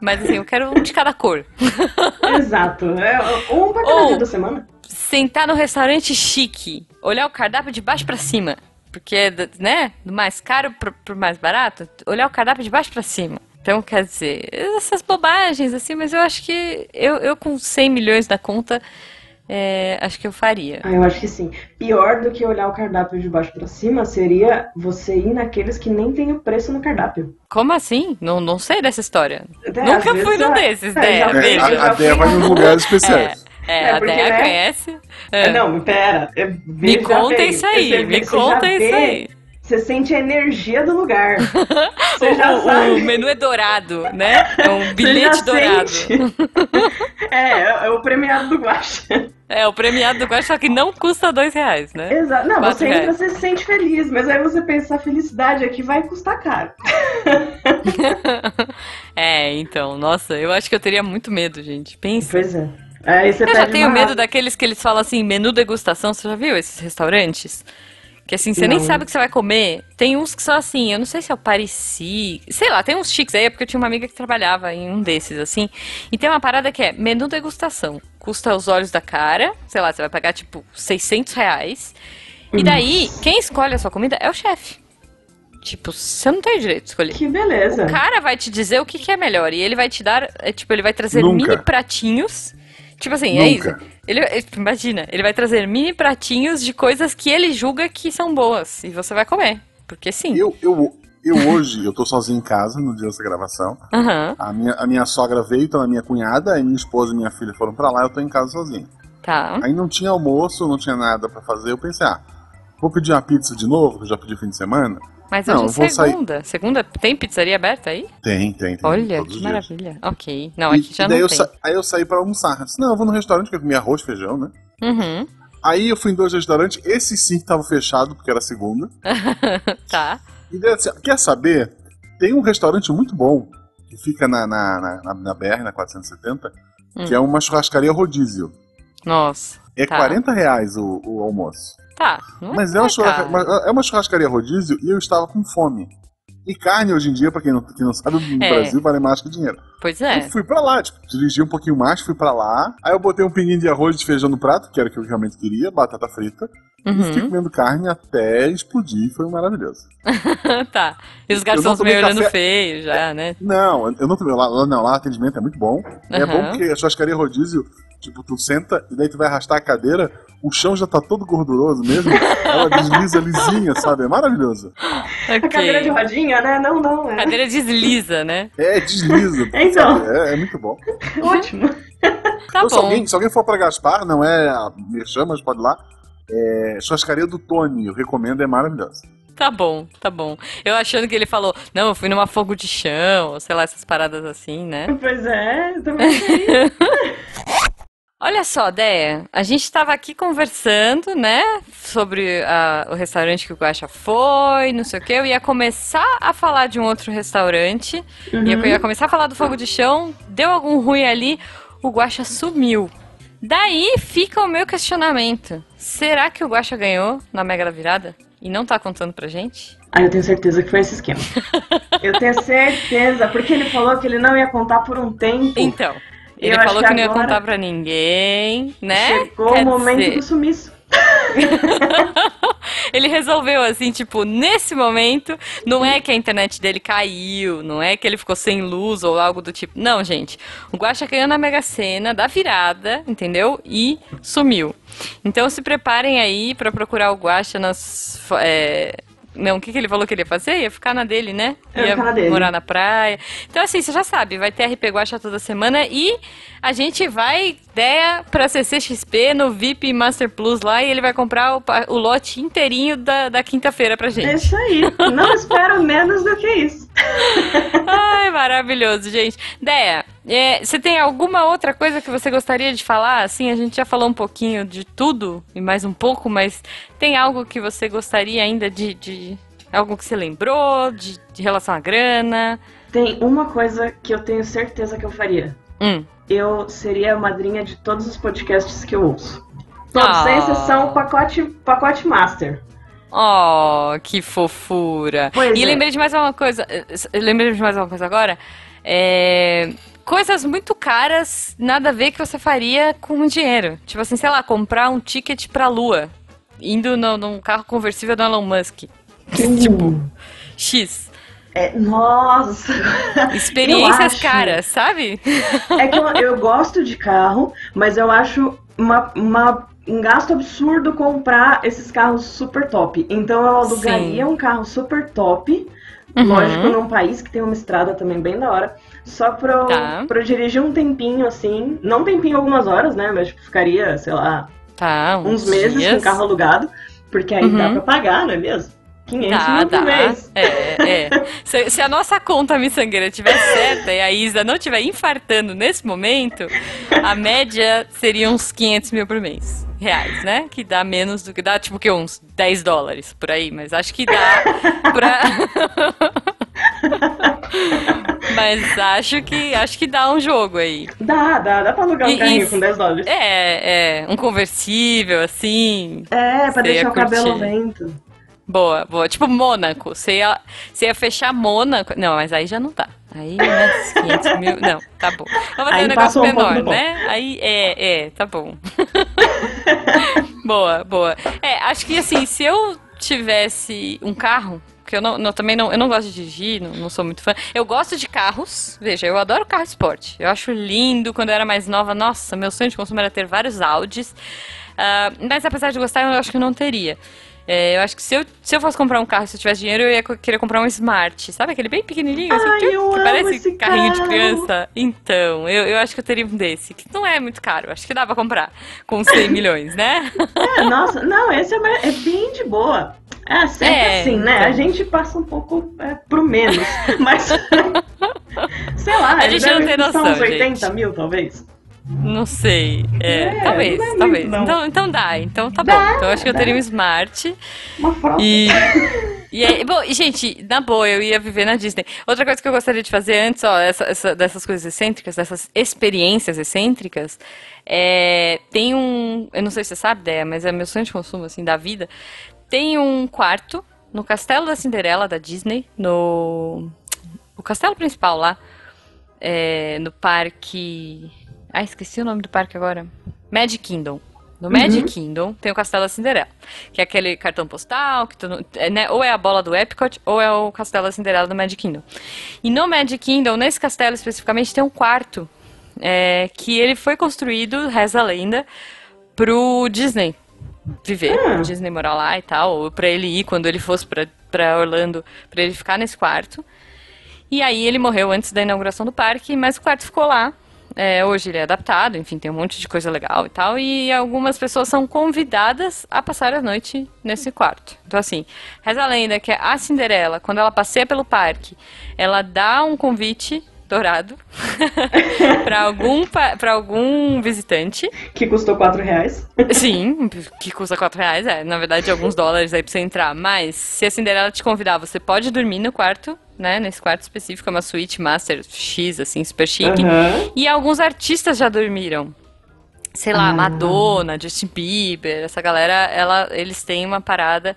Mas assim, eu quero um de cada cor. Exato. É, um pra cada Ou- dia da semana. Sentar no restaurante chique, olhar o cardápio de baixo pra cima. Porque, né, do mais caro pro, pro mais barato, olhar o cardápio de baixo pra cima. Então, quer dizer, essas bobagens, assim, mas eu acho que eu, eu com 100 milhões na conta, é, acho que eu faria. Ah, eu acho que sim. Pior do que olhar o cardápio de baixo pra cima seria você ir naqueles que nem tem o preço no cardápio. Como assim? Não, não sei dessa história. É, Nunca fui num desses, é, Dé. já É, a, a Dé fui vai em lugares especiais. É, É, a porque, Déia né? conhece. É. Não, pera. eu- Me conta bem, isso aí, você- me você conta isso vê- aí. Você sente a energia do lugar. Você o, já o- sabe. o menu é dourado, né? É um bilhete dourado. sente. é, é o premiado do Guaxa. É, o premiado do Guaxa, só que não custa dois reais, né? Exato. Não, Quatro você entra, reais. você se sente feliz, mas aí você pensa, a felicidade aqui vai custar caro. É, então, nossa, eu acho que eu teria muito medo, gente. Pensa. Pois é. Aí você Eu já tenho uma- medo daqueles que eles falam assim, menu degustação. Você já viu esses restaurantes? Que assim, você nem Não. sabe o que você vai comer. Tem uns que são assim, eu não sei se é o Parisi. Sei lá, tem uns chiques aí, é porque eu tinha uma amiga que trabalhava em um desses, assim. E tem uma parada que é menu degustação. Custa os olhos da cara. Sei lá, você vai pagar tipo 600 reais. E daí, quem escolhe a sua comida é o chefe. Tipo, você não tem direito de escolher. Que beleza. O cara vai te dizer o que, que é melhor. E ele vai te dar, é, tipo, ele vai trazer Nunca. mini pratinhos. Tipo assim, é isso. Nunca. Ele, é, imagina, ele vai trazer mini pratinhos de coisas que ele julga que são boas. E você vai comer. Porque sim. Eu, eu, eu hoje, eu tô sozinho em casa no dia dessa gravação. Aham, A minha, a minha sogra veio, então a minha cunhada, aí minha esposa e minha filha foram pra lá, eu tô em casa sozinho. tá. Aí não tinha almoço, não tinha nada pra fazer. Eu pensei, ah, vou pedir uma pizza de novo, que eu já pedi fim de semana. Mas Não, hoje é sair- segunda. Segunda tem pizzaria aberta aí? Tem, tem, tem. Olha, que maravilha. Ok. Não, E- aqui já não eu tem. sa- Aí eu saí pra almoçar. Disse, não, eu vou no restaurante que eu comi arroz, feijão, né? Uhum. Aí eu fui em dois restaurantes, esse sim que tava fechado, porque era segunda. tá. E daí, assim, quer saber? Tem um restaurante muito bom, que fica na, na, na, na- na BR, na 470, que Hum. é uma churrascaria rodízio. Nossa. É Tá. 40 reais o, o almoço. Tá. Não Mas é não uma, churrasca- é uma churrascaria rodízio e eu estava com fome. E carne hoje em dia, pra quem não, quem não sabe, no É. Brasil vale mais que dinheiro. Pois Eu é. fui pra lá, tipo, dirigi um pouquinho mais, fui pra lá. Aí eu botei um pinguinho de arroz e de feijão no prato, que era o que eu realmente queria, batata frita. E fiquei Uhum. comendo carne até explodir, foi maravilhoso. tá. E os garçons meio olhando café- feio já, né? Não, eu não tomei lá, lá não, lá o atendimento é muito bom. É Aham. bom porque a churrascaria rodízio, tipo, tu senta e daí tu vai arrastar a cadeira, o chão já tá todo gorduroso mesmo, ela desliza lisinha, sabe? É maravilhoso. A cadeira de rodinha, né? Não, não. É Cadeira desliza, né? É, desliza. Então. sabe? É, é muito bom. ótimo. Tá Então, se, bom. alguém, se alguém for pra Gaspar, não é a Merchan, mas pode ir lá. É, churrascaria do Tony, eu recomendo, é maravilhoso. Tá bom, tá bom. Eu achando que ele falou, não, eu fui numa fogo de chão, ou sei lá, essas paradas assim, né? Pois é, eu também. Olha só, Déia, a gente estava aqui conversando, né, sobre ah, o restaurante que o Guaxa foi, não sei o quê. Eu ia começar a falar de um outro restaurante, e eu ia começar a falar do fogo de chão, deu algum ruim ali, o Guaxa sumiu. Daí fica o meu questionamento. Será que o Guaxa ganhou na Mega da Virada? E não tá contando pra gente? Ah, eu tenho certeza que foi esse esquema. Eu tenho certeza, porque ele falou que ele não ia contar por um tempo. Então, ele Eu falou que que não ia contar pra ninguém, né? Chegou Quer o momento dizer, do sumiço. Ele resolveu assim, tipo, nesse momento, não é que a internet dele caiu, não é que ele ficou sem luz ou algo do tipo. Não, gente. O Guaxa ganhou na Mega Sena, da virada, entendeu? E sumiu. Então se preparem aí pra procurar o Guaxa nas. é, Não, o que, que ele falou que ele ia fazer? Ia ficar na dele, né? Ia Ia ficar na dele. morar na praia. Então, assim, você já sabe, vai ter RP Guaxa toda semana e a gente vai ideia pra CCXP no VIP Master Plus lá e ele vai comprar o, o lote inteirinho da, da quinta-feira pra É gente. isso aí. Não espero menos do que isso. Ai, maravilhoso, gente. Deia, é, você tem alguma outra coisa que você gostaria de falar? Assim, a gente já falou um pouquinho de tudo e mais um pouco, mas tem algo que você gostaria ainda de. de algo que você lembrou, de, de relação à grana? Tem uma coisa que eu tenho certeza que eu faria. Hum. Eu seria a madrinha de todos os podcasts que eu ouço. Todos, Ah. sem exceção, o pacote, pacote master. Oh, que fofura. Pois e é. lembrei de mais uma coisa. eh, Lembrei de mais uma coisa agora. É, Coisas muito caras, nada a ver que você faria com dinheiro. Tipo assim, sei lá, comprar um ticket pra lua. Indo no, num carro conversível do Elon Musk. tipo, X. É, nossa! Experiências acho. caras, sabe? É que eu, eu gosto de carro, mas eu acho uma, uma- um gasto absurdo comprar esses carros super top. Então eu alugaria um carro super top, Uhum. lógico, num país que tem uma estrada também bem da hora, só pra eu, Tá. pra eu dirigir um tempinho assim. Não um tempinho algumas horas, né? Mas tipo, ficaria, sei lá, Tá, uns meses dias. com carro alugado, porque aí dá Uhum. pra pagar, não é mesmo? 500 Dá, mil dá. por mês. É, é. Se, se a nossa conta miçangueira estiver certa e a Isa não estiver infartando nesse momento, a média seria uns 500 mil por mês. Reais, né? Que dá menos do que dá, tipo, que uns 10 dólares por aí, mas acho que dá pra. mas acho que acho que dá um jogo aí. Dá, dá, dá pra alugar um E- carrinho e- com 10 dólares. É, é, um conversível, assim. É, pra deixar o cabelo curtir. lento. Boa, boa. Tipo Mônaco. Você ia, você ia fechar Mônaco. Não, mas aí já não dá. Aí, né, 500 mil. Não, tá bom. Vamos fazer Aí um negócio um menor, né? Aí, é, é, tá bom. boa, boa. É, acho que assim, se eu tivesse um carro. Que eu não, não- também não, eu não gosto de dirigir, não, não sou muito fã. Eu gosto de carros, veja, eu adoro carro esporte. Eu acho lindo quando eu era mais nova. Nossa, meu sonho de consumo era ter vários Audis. Ah, mas apesar de gostar, eu acho que eu não teria. É, eu acho que se eu, se eu fosse comprar um carro, se eu tivesse dinheiro, eu ia querer comprar um Smart. Sabe aquele bem pequenininho, assim, Ai, que, parece carrinho de carro. criança? Então, eu, eu acho que eu teria um desse, que não é muito caro. Acho que dá pra comprar com 100 milhões, né? É, nossa, não, esse é, é bem de boa. É, sempre É, assim, né? então. A gente passa um pouco é, pro menos. Mas. sei lá, A gente não tem noção, uns 80 gente. mil, talvez. Não sei. É, É, talvez, não é muito, talvez. não. Então, então dá, então tá Dá, bom. Então eu acho que eu dá. teria um Smart. Uma frota. E, e aí, bom, gente, na boa, eu ia viver na Disney. Outra coisa que eu gostaria de fazer antes, ó, essa, essa- dessas coisas excêntricas, dessas experiências excêntricas, é, tem um, eu não sei se você sabe, Déia, mas é meu sonho de consumo, assim, da vida. Tem um quarto no Castelo da Cinderela, da Disney, no, o castelo principal lá, é, no parque, ah, esqueci o nome do parque agora, Magic Kingdom. No Magic Kingdom tem o Castelo da Cinderela, que é aquele cartão postal, que tu é, né, ou é a bola do Epcot, ou é o Castelo da Cinderela do Magic Kingdom. E no Magic Kingdom, nesse castelo especificamente, tem um quarto é, que ele foi construído, reza a lenda, pro Disney viver, Ah. pro Disney morar lá e tal, ou pra ele ir quando ele fosse pra, pra Orlando, pra ele ficar nesse quarto. E aí ele morreu antes da inauguração do parque, mas o quarto ficou lá. É, hoje ele é adaptado, enfim, tem um monte de coisa legal e tal. E algumas pessoas são convidadas a passar a noite nesse quarto. Então, assim, reza a lenda que a Cinderela, quando ela passeia pelo parque, ela dá um convite dourado para algum, pa- pra algum visitante. Que custou 4 reais. Sim, que custa 4 reais, é. Na verdade, alguns dólares aí pra você entrar. Mas se a Cinderela te convidar, você pode dormir no quarto, né? Nesse quarto específico, é uma suíte master X, assim, super chique. Aham. E alguns artistas já dormiram. Sei lá, Ah. Madonna, Justin Bieber, essa galera, ela, eles têm uma parada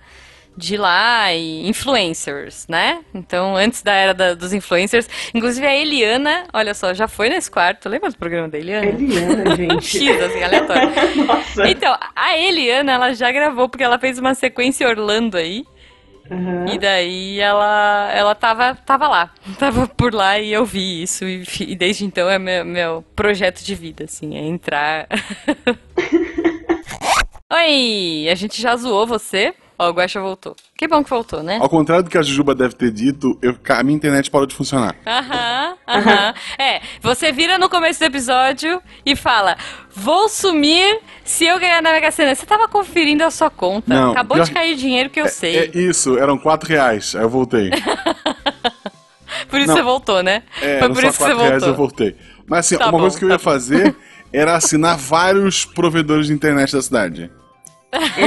de lá e influencers, né? Então, antes da era da- dos influencers, inclusive a Eliana, olha só, já foi nesse quarto. Lembra do programa da Eliana? Eliana, gente. X, assim, aleatório. Nossa. Então, a Eliana, ela já gravou, porque ela fez uma sequência Orlando aí. Aham. E daí ela, ela tava, tava lá. Tava por lá e eu vi isso. E, e desde então é meu, meu projeto de vida, assim, é entrar. Oi! A gente já zoou você. Ó, o Guaxa voltou. Que bom que voltou, né? Ao contrário do que a Jujuba deve ter dito, eu- a minha internet parou de funcionar. Aham, aham. É, você vira no começo do episódio e fala: Vou sumir se eu ganhar na Mega Sena. Você tava conferindo a sua conta. Não, Acabou pior de cair dinheiro que eu sei. É isso, eram 4 reais. Aí eu voltei. Por isso não. você voltou, né? É, Foi eram por só isso que você 4 reais voltou. eu voltei. Mas assim, Tá uma bom, coisa que eu tá ia bom. fazer era assinar vários provedores de internet da cidade. No lugar que eu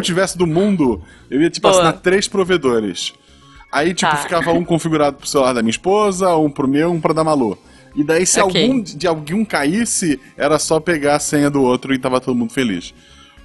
Excelente. tivesse do mundo, eu ia, tipo, Boa. assinar três provedores. Aí, tipo, Tá. ficava um configurado pro celular da minha esposa, um pro meu, um pra da Malu. E daí, se Ok. algum de algum caísse, era só pegar a senha do outro e tava todo mundo feliz.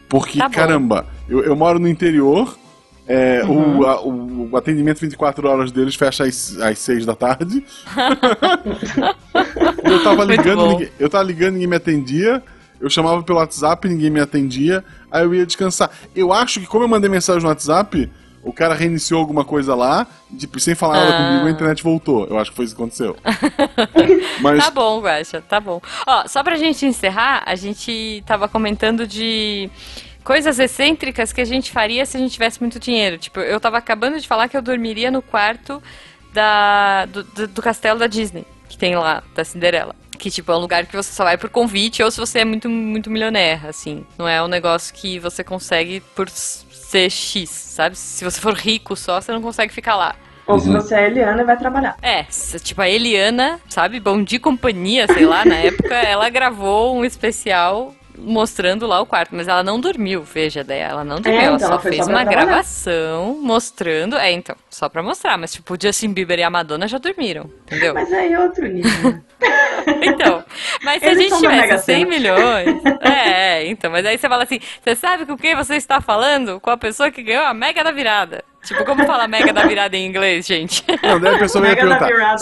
Porque, Tá caramba, eu, eu moro no interior, é, Uhum. o, a- o, o atendimento 24 horas deles fecha às, às 6 da tarde. eu tava ligando, ninguém, eu tava ligando, ninguém me atendia. Eu chamava pelo WhatsApp, ninguém me atendia. Aí eu ia descansar. Eu acho que como eu mandei mensagem no WhatsApp, o cara reiniciou alguma coisa lá, tipo, sem falar nada Ah. comigo, a internet voltou. Eu acho que foi isso que aconteceu. Mas Tá bom, Guaxa, tá bom. Ó, só pra gente encerrar, a gente tava comentando de coisas excêntricas que a gente faria se a gente tivesse muito dinheiro. Tipo, eu tava acabando de falar que eu dormiria no quarto da, do, do- do castelo da Disney, que tem lá, da Cinderela. Que, tipo, é um lugar que você só vai por convite ou se você é muito, muito milionaire, assim. Não é um negócio que você consegue por ser X, sabe? Se você for rico só, você não consegue ficar lá. Ou se você é Eliana, vai trabalhar. É, se- tipo a Eliana, sabe? Bom de companhia, sei lá, na época, ela gravou um especial mostrando lá o quarto, mas ela não dormiu, veja, daí ela não dormiu, É, ela então, só fez só uma trabalhar. gravação mostrando, é, então, só pra mostrar, mas tipo, o Justin Bieber e a Madonna já dormiram, entendeu? Mas aí é outro nível. Então, mas se a Eles gente da Mega tivesse 100 Sena. milhões. É, é, então, mas aí você fala assim: você sabe com quem você está falando? Com a pessoa que ganhou a mega da virada. Tipo, como fala mega da virada em inglês, gente? Não, daí a pessoa ia Mega da perguntar.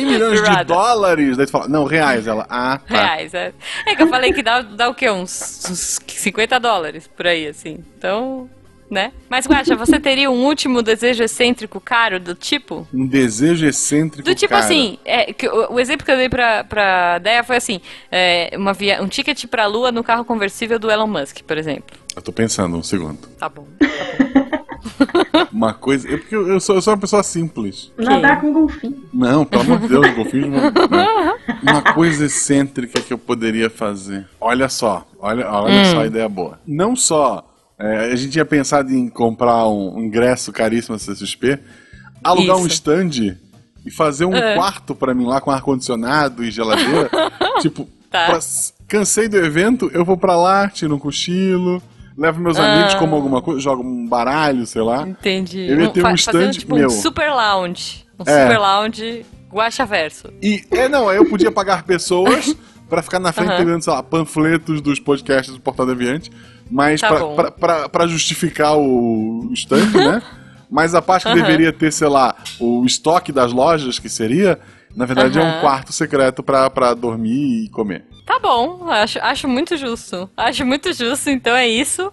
Virada. "S- 100 milhões de dólares? Daí tu fala, não, reais. Ela, ah, tá. Reais, é. É que eu falei que dá, dá o quê? Uns, uns 50 dólares por aí, assim. Então, né? Mas, Guaxa, você teria um último desejo excêntrico caro do tipo? Um desejo excêntrico. Do tipo cara. assim, é, que o, o exemplo que eu dei pra, pra Deia foi assim: é, uma via, um ticket pra lua no carro conversível do Elon Musk, por exemplo. Eu tô pensando um segundo. Tá bom. Uma coisa. É porque eu, eu sou, eu sou uma pessoa simples. Nadar com golfinho. Não, pelo amor de Deus, golfinhos não. não. Uma coisa excêntrica que eu poderia fazer. Olha só, olha, olha só a ideia boa. Não só é, a gente tinha pensado em comprar um ingresso caríssimo da CCXP, alugar um Isso. stand e fazer um É. quarto pra mim lá com ar-condicionado e geladeira. tipo, Tá. pra- cansei do evento, eu vou pra lá, tiro um cochilo. Levo meus Ah. amigos, como alguma coisa, jogo um baralho, sei lá. Entendi. Eu ia ter um fazendo, stand tipo, meu. um super lounge. Um É. super lounge guacha verso. E, é, não, aí eu podia pagar pessoas pra ficar na frente Aham. pegando, sei lá, panfletos dos podcasts do Portal Deviante, mas Tá pra justificar o stand, né? Mas a parte que Aham. deveria ter, sei lá, o estoque das lojas, que seria, na verdade é um quarto secreto pra dormir e comer. Tá bom, acho, acho muito justo. Acho muito justo, então é isso.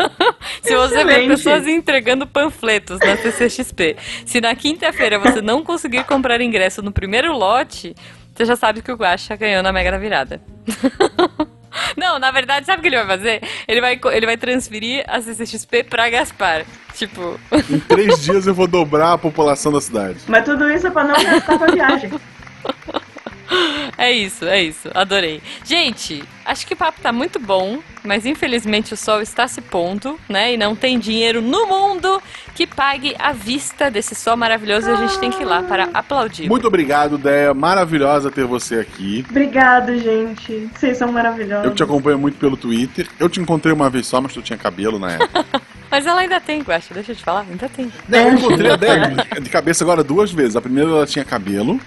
Se você vê pessoas entregando panfletos na CCXP, se na quinta-feira você não conseguir comprar ingresso no primeiro lote, você já sabe que o Guaxa ganhou na Mega da Virada. Não, na verdade, sabe o que ele vai fazer? Ele vai, ele vai transferir a CCXP pra Gaspar. Tipo, Em três dias eu vou dobrar a população da cidade. Mas tudo isso é pra não gastar com a viagem. É isso, é isso. Adorei. Gente, acho que o papo tá muito bom, mas infelizmente o sol está se pondo, né? E não tem dinheiro no mundo que pague a vista desse sol maravilhoso e a gente tem que ir lá para aplaudir. Muito obrigado, Deia. Maravilhosa ter você aqui. Obrigado, gente. Vocês são maravilhosos. Eu te acompanho muito pelo Twitter. Eu te encontrei uma vez só, mas tu tinha cabelo na época. Mas ela ainda tem, Guaxa, deixa eu te falar, ainda tem. Não, eu encontrei a Deia de cabeça agora duas vezes. A primeira ela tinha cabelo.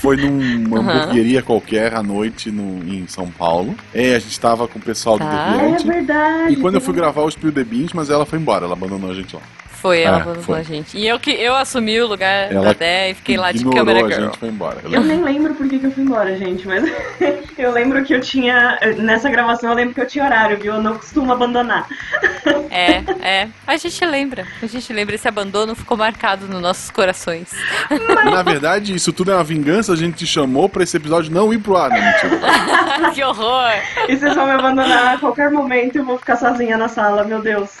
Foi numa hamburgueria qualquer à noite no, em São Paulo. É, a gente tava com o pessoal do Tá. É verdade. E quando eu fui gravar o Spill the Beans, mas ela foi embora, ela abandonou a gente lá. Foi, ela É, abandonou foi. a gente. E eu que eu assumi o lugar Ela da Dé e fiquei lá de câmera a girl. gente, foi embora. Eu Eu nem lembro por que, que eu fui embora, gente, mas eu lembro que eu tinha. Nessa gravação eu lembro que eu tinha horário, viu? Eu não costumo abandonar. É, é. A gente lembra. A gente lembra. Esse abandono ficou marcado nos nossos corações. Na verdade, isso tudo é uma vingança. A gente te chamou pra esse episódio não ir pro ar, né? Mentira. que horror! E vocês vão me abandonar a qualquer momento eu vou ficar sozinha na sala, meu Deus.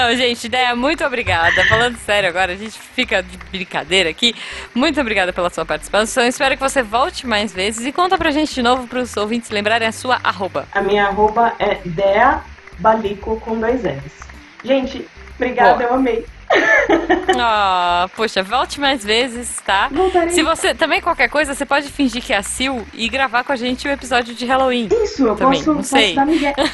Não, gente, ideia, muito obrigada. Falando sério agora, a gente fica de brincadeira aqui. Muito obrigada pela sua participação. Espero que você volte mais vezes e conta pra gente de novo pros ouvintes lembrarem a sua arroba. A minha arroba é Dea Balico com dois L's. Gente, obrigada, Boa. eu amei. Ah, poxa, volte mais vezes, tá? Voltarei. Se você também qualquer coisa, você pode fingir que é a Sil e gravar com a gente o episódio de Halloween. Isso, eu Também, posso, não posso sei. dar migué.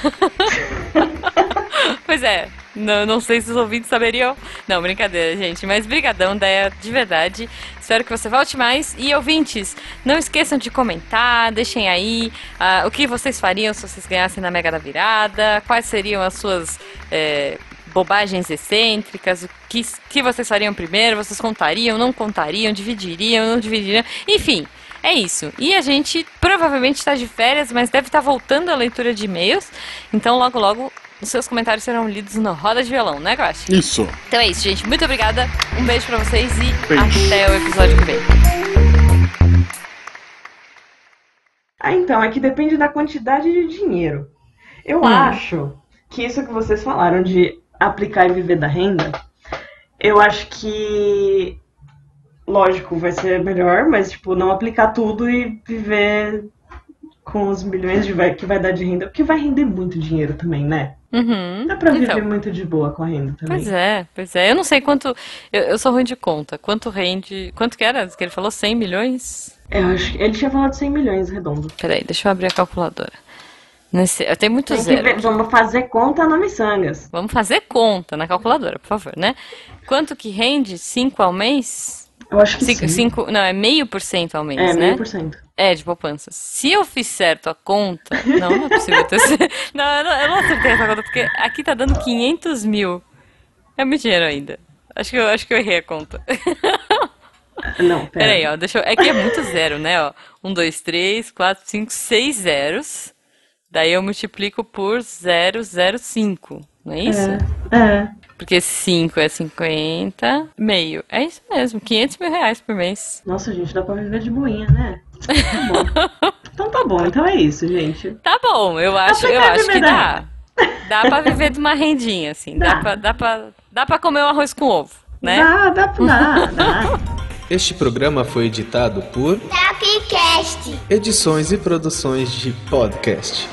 Pois é, não, não sei se os ouvintes saberiam. Não, brincadeira, gente. Mas brigadão, Deia, de verdade. Espero que você volte mais. E ouvintes, não esqueçam de comentar, deixem aí ah, o que vocês fariam se vocês ganhassem na Mega da Virada, quais seriam as suas é, bobagens excêntricas, o que, que vocês fariam primeiro, vocês contariam, não contariam, dividiriam, não dividiriam, enfim. É isso. E a gente provavelmente está de férias, mas deve estar voltando a leitura de e-mails. Então, logo, logo, os seus comentários serão lidos na roda de violão, né, Guache? Isso. Então é isso, gente. Muito obrigada. Um beijo pra vocês e Beijo. até o episódio que vem. Ah, então, é que depende da quantidade de dinheiro. Eu Hum. acho que isso que vocês falaram de aplicar e viver da renda, eu acho que, lógico, vai ser melhor, mas, tipo, não aplicar tudo e viver com os milhões vai, que vai dar de renda, porque vai render muito dinheiro também, né? Uhum. Dá pra viver Então, muito de boa com a renda também. Pois é, pois é. Eu não sei quanto. Eu, eu sou ruim de conta. Quanto rende. Quanto que era? Que ele falou 100 milhões? Eu acho que ele tinha falado 100 milhões redondo. Peraí, deixa eu abrir a calculadora. Nesse, eu tenho muito Tem zero. ver, vamos fazer conta no Missangas. Vamos fazer conta na calculadora, por favor, né? Quanto que rende? 5 ao mês? Eu acho que Cinco, sim. cinco- não, é meio por cento ao mês, é, né? meio por cento. É, de poupança. Se eu fiz certo a conta. Não, não é possível ter certo. Não, eu não, eu não acertei essa conta, porque aqui tá dando 500 mil. É muito dinheiro ainda. Acho que eu, acho que eu errei a conta. Não, pera. Peraí, ó. Deixa eu, é que é muito zero, né? Ó. Um, dois, três, quatro, cinco, seis zeros. Daí eu multiplico por 0,05. Não é isso? É, é. Porque 5 é 50, meio. É isso mesmo, 500 mil reais por mês. Nossa, gente, dá pra viver de boinha, né? Tá bom. então tá bom, então é isso, gente. Tá bom, eu acho, eu acho que dá. Dá pra viver de uma rendinha, assim. Dá, Dá. pra, dá, pra, dá pra comer um arroz com ovo, né? Dá, dá, dá, dá. Este programa foi editado por Tapcast. Edições e Produções de Podcast.